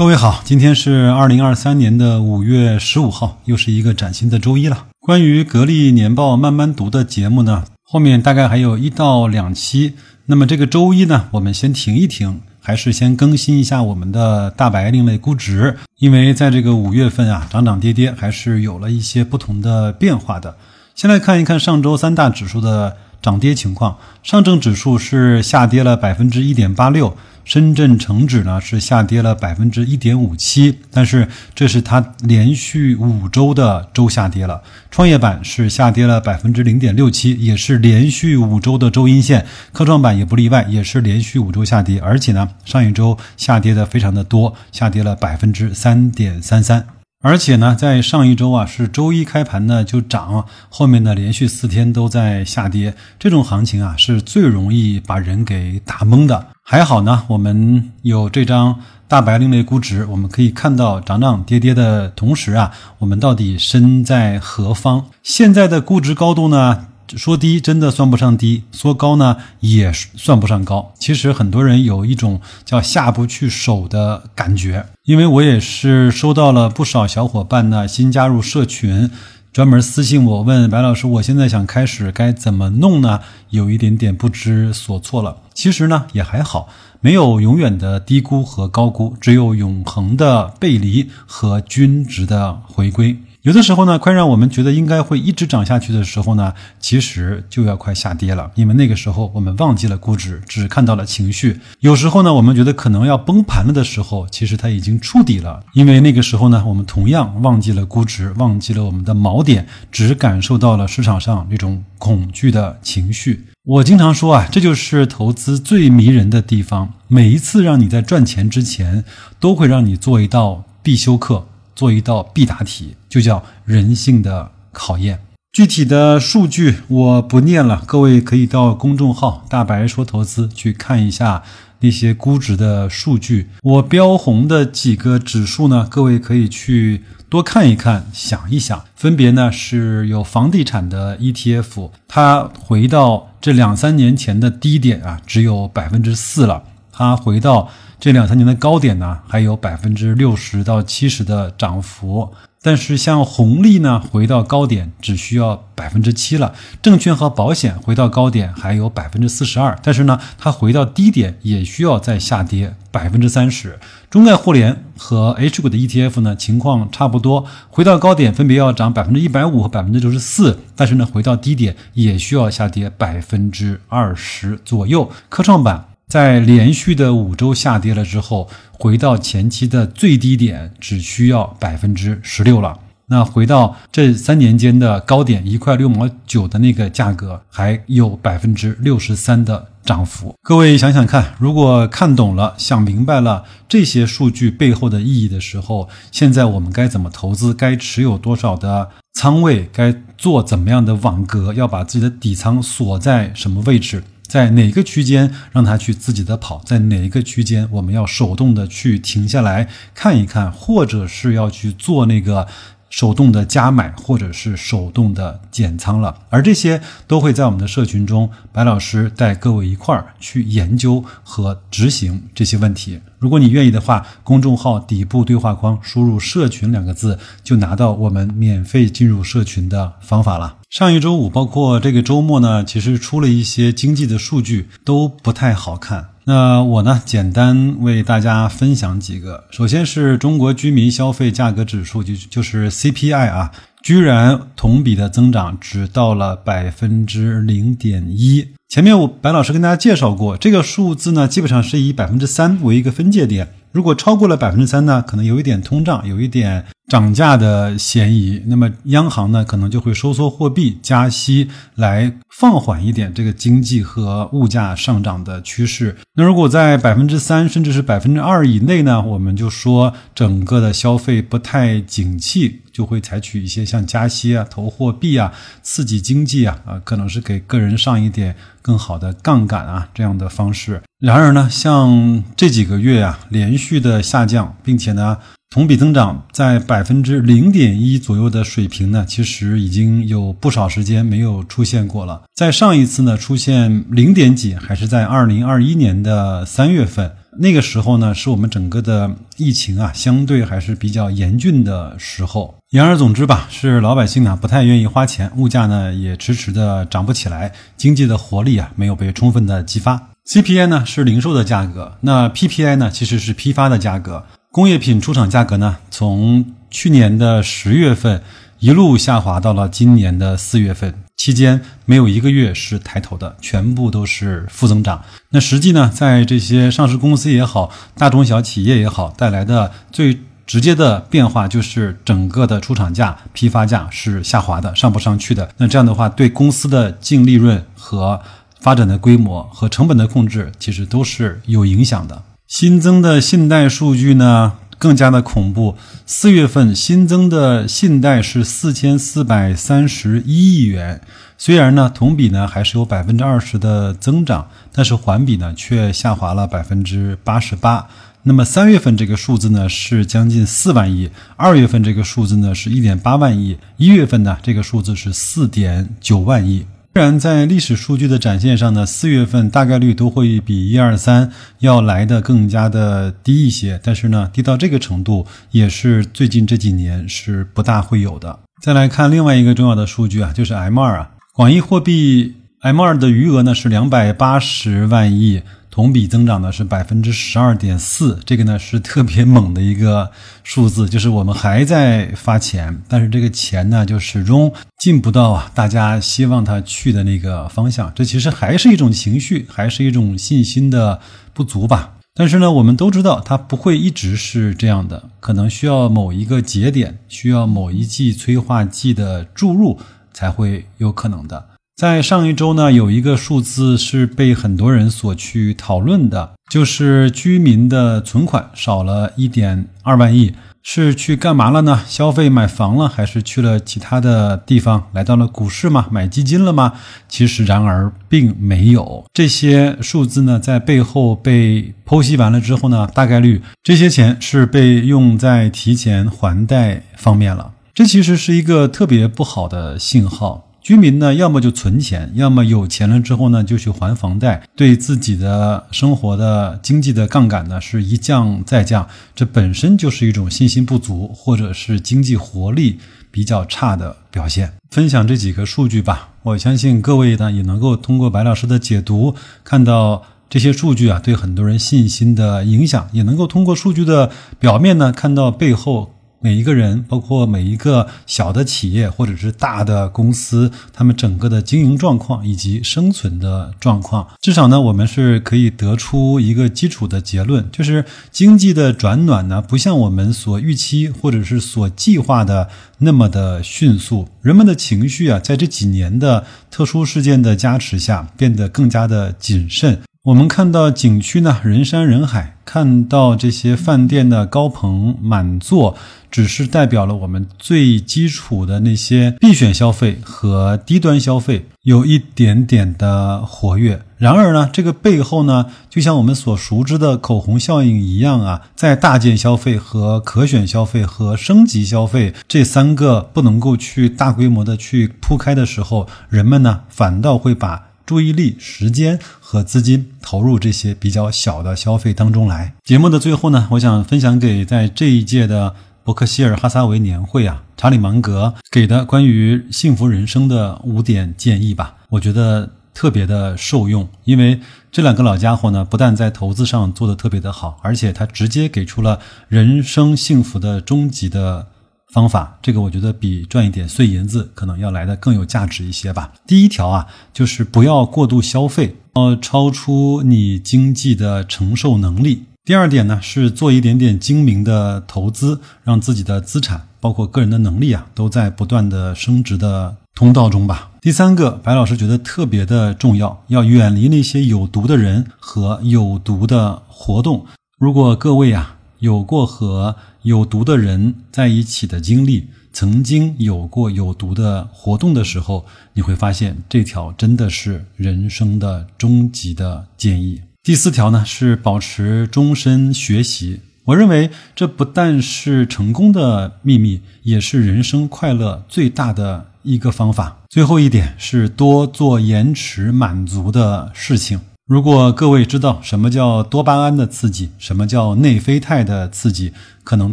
各位好，今天是二零二三年的五月十五号，又是一个崭新的周一了。关于格力年报慢慢读的节目呢，后面大概还有一到两期。那么这个周一呢，我们先停一停，还是先更新一下我们的大白另类估值，因为在这个五月份啊，涨涨跌跌还是有了一些不同的变化的。先来看一看上周三大指数的涨跌情况，上证指数是下跌了百分之一点八六。深圳成指呢是下跌了百分之一点五七，但是这是它连续五周的周下跌了。创业板是下跌了百分之零点六七，也是连续五周的周阴线。科创板也不例外，也是连续五周下跌，而且呢上一周下跌的非常的多，下跌了百分之三点三三。而且呢，在上一周啊，是周一开盘呢就涨，后面呢连续四天都在下跌，这种行情啊是最容易把人给打懵的。还好呢，我们有这张大白另类估值，我们可以看到涨涨跌跌的同时啊，我们到底身在何方？现在的估值高度呢？说低真的算不上低，说高呢也算不上高。其实很多人有一种叫下不去手的感觉，因为我也是收到了不少小伙伴呢新加入社群，专门私信我问白老师，我现在想开始该怎么弄呢？有一点点不知所措了。其实呢也还好，没有永远的低估和高估，只有永恒的背离和均值的回归。有的时候呢，快让我们觉得应该会一直涨下去的时候呢，其实就要快下跌了，因为那个时候我们忘记了估值，只看到了情绪。有时候呢，我们觉得可能要崩盘了的时候，其实它已经触底了，因为那个时候呢，我们同样忘记了估值，忘记了我们的锚点，只感受到了市场上那种恐惧的情绪。我经常说啊，这就是投资最迷人的地方，每一次让你在赚钱之前，都会让你做一道必修课。做一道必答题，就叫人性的考验。具体的数据我不念了，各位可以到公众号“大白说投资”去看一下那些估值的数据。我标红的几个指数呢，各位可以去多看一看，想一想。分别呢是有房地产的 ETF，它回到这两三年前的低点啊，只有百分之四了。它回到。这两三年的高点呢，还有百分之六十到七十的涨幅，但是像红利呢，回到高点只需要百分之七了；证券和保险回到高点还有百分之四十二，但是呢，它回到低点也需要再下跌百分之三十。中概互联和 H 股的 ETF 呢，情况差不多，回到高点分别要涨百分之一百五和百分之九十四，但是呢，回到低点也需要下跌百分之二十左右。科创板。在连续的五周下跌了之后，回到前期的最低点只需要百分之十六了。那回到这三年间的高点一块六毛九的那个价格，还有百分之六十三的涨幅。各位想想看，如果看懂了、想明白了这些数据背后的意义的时候，现在我们该怎么投资？该持有多少的仓位？该做怎么样的网格？要把自己的底仓锁在什么位置？在哪个区间让它去自己的跑，在哪一个区间我们要手动的去停下来看一看，或者是要去做那个手动的加买，或者是手动的减仓了。而这些都会在我们的社群中，白老师带各位一块儿去研究和执行这些问题。如果你愿意的话，公众号底部对话框输入“社群”两个字，就拿到我们免费进入社群的方法了。上一周五，包括这个周末呢，其实出了一些经济的数据，都不太好看。那我呢，简单为大家分享几个。首先是中国居民消费价格指数，就就是 CPI 啊，居然同比的增长只到了百分之零点一。前面我白老师跟大家介绍过，这个数字呢，基本上是以百分之三为一个分界点。如果超过了百分之三呢，可能有一点通胀，有一点涨价的嫌疑。那么央行呢，可能就会收缩货币、加息，来放缓一点这个经济和物价上涨的趋势。那如果在百分之三甚至是百分之二以内呢，我们就说整个的消费不太景气，就会采取一些像加息啊、投货币啊、刺激经济啊啊，可能是给个人上一点更好的杠杆啊这样的方式。然而呢，像这几个月啊，连续的下降，并且呢，同比增长在百分之零点一左右的水平呢，其实已经有不少时间没有出现过了。在上一次呢，出现零点几，还是在二零二一年的三月份。那个时候呢，是我们整个的疫情啊，相对还是比较严峻的时候。言而总之吧，是老百姓呢不太愿意花钱，物价呢也迟迟的涨不起来，经济的活力啊没有被充分的激发。CPI 呢是零售的价格，那 PPI 呢其实是批发的价格。工业品出厂价格呢，从去年的十月份一路下滑到了今年的四月份。期间没有一个月是抬头的，全部都是负增长。那实际呢，在这些上市公司也好，大中小企业也好，带来的最直接的变化就是整个的出厂价、批发价是下滑的，上不上去的。那这样的话，对公司的净利润和发展的规模和成本的控制，其实都是有影响的。新增的信贷数据呢？更加的恐怖，四月份新增的信贷是四千四百三十一亿元，虽然呢同比呢还是有百分之二十的增长，但是环比呢却下滑了百分之八十八。那么三月份这个数字呢是将近四万亿，二月份这个数字呢是一点八万亿，一月份呢这个数字是四点九万亿。虽然在历史数据的展现上呢，四月份大概率都会比一二三要来的更加的低一些，但是呢，低到这个程度也是最近这几年是不大会有的。再来看另外一个重要的数据啊，就是 M 二啊，广义货币 M 二的余额呢是两百八十万亿。同比增长呢是百分之十二点四，这个呢是特别猛的一个数字，就是我们还在发钱，但是这个钱呢就始终进不到啊大家希望它去的那个方向，这其实还是一种情绪，还是一种信心的不足吧。但是呢，我们都知道它不会一直是这样的，可能需要某一个节点，需要某一剂催化剂的注入才会有可能的。在上一周呢，有一个数字是被很多人所去讨论的，就是居民的存款少了一点二万亿，是去干嘛了呢？消费买房了，还是去了其他的地方？来到了股市吗？买基金了吗？其实，然而并没有。这些数字呢，在背后被剖析完了之后呢，大概率这些钱是被用在提前还贷方面了。这其实是一个特别不好的信号。居民呢，要么就存钱，要么有钱了之后呢，就去还房贷，对自己的生活的经济的杠杆呢是一降再降，这本身就是一种信心不足或者是经济活力比较差的表现。分享这几个数据吧，我相信各位呢也能够通过白老师的解读，看到这些数据啊对很多人信心的影响，也能够通过数据的表面呢看到背后。每一个人，包括每一个小的企业或者是大的公司，他们整个的经营状况以及生存的状况，至少呢，我们是可以得出一个基础的结论，就是经济的转暖呢，不像我们所预期或者是所计划的那么的迅速。人们的情绪啊，在这几年的特殊事件的加持下，变得更加的谨慎。我们看到景区呢人山人海，看到这些饭店的高朋满座，只是代表了我们最基础的那些必选消费和低端消费有一点点的活跃。然而呢，这个背后呢，就像我们所熟知的口红效应一样啊，在大件消费和可选消费和升级消费这三个不能够去大规模的去铺开的时候，人们呢反倒会把。注意力、时间和资金投入这些比较小的消费当中来。节目的最后呢，我想分享给在这一届的伯克希尔哈撒韦年会啊，查理芒格给的关于幸福人生的五点建议吧。我觉得特别的受用，因为这两个老家伙呢，不但在投资上做的特别的好，而且他直接给出了人生幸福的终极的。方法，这个我觉得比赚一点碎银子可能要来的更有价值一些吧。第一条啊，就是不要过度消费，要超出你经济的承受能力。第二点呢，是做一点点精明的投资，让自己的资产，包括个人的能力啊，都在不断的升值的通道中吧。第三个，白老师觉得特别的重要，要远离那些有毒的人和有毒的活动。如果各位啊，有过和有毒的人在一起的经历，曾经有过有毒的活动的时候，你会发现这条真的是人生的终极的建议。第四条呢是保持终身学习，我认为这不但是成功的秘密，也是人生快乐最大的一个方法。最后一点是多做延迟满足的事情。如果各位知道什么叫多巴胺的刺激，什么叫内啡肽的刺激，可能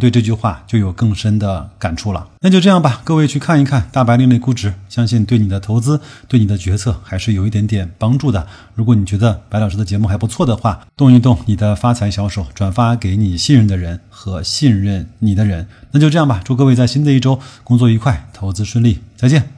对这句话就有更深的感触了。那就这样吧，各位去看一看《大白另类估值》，相信对你的投资、对你的决策还是有一点点帮助的。如果你觉得白老师的节目还不错的话，动一动你的发财小手，转发给你信任的人和信任你的人。那就这样吧，祝各位在新的一周工作愉快，投资顺利，再见。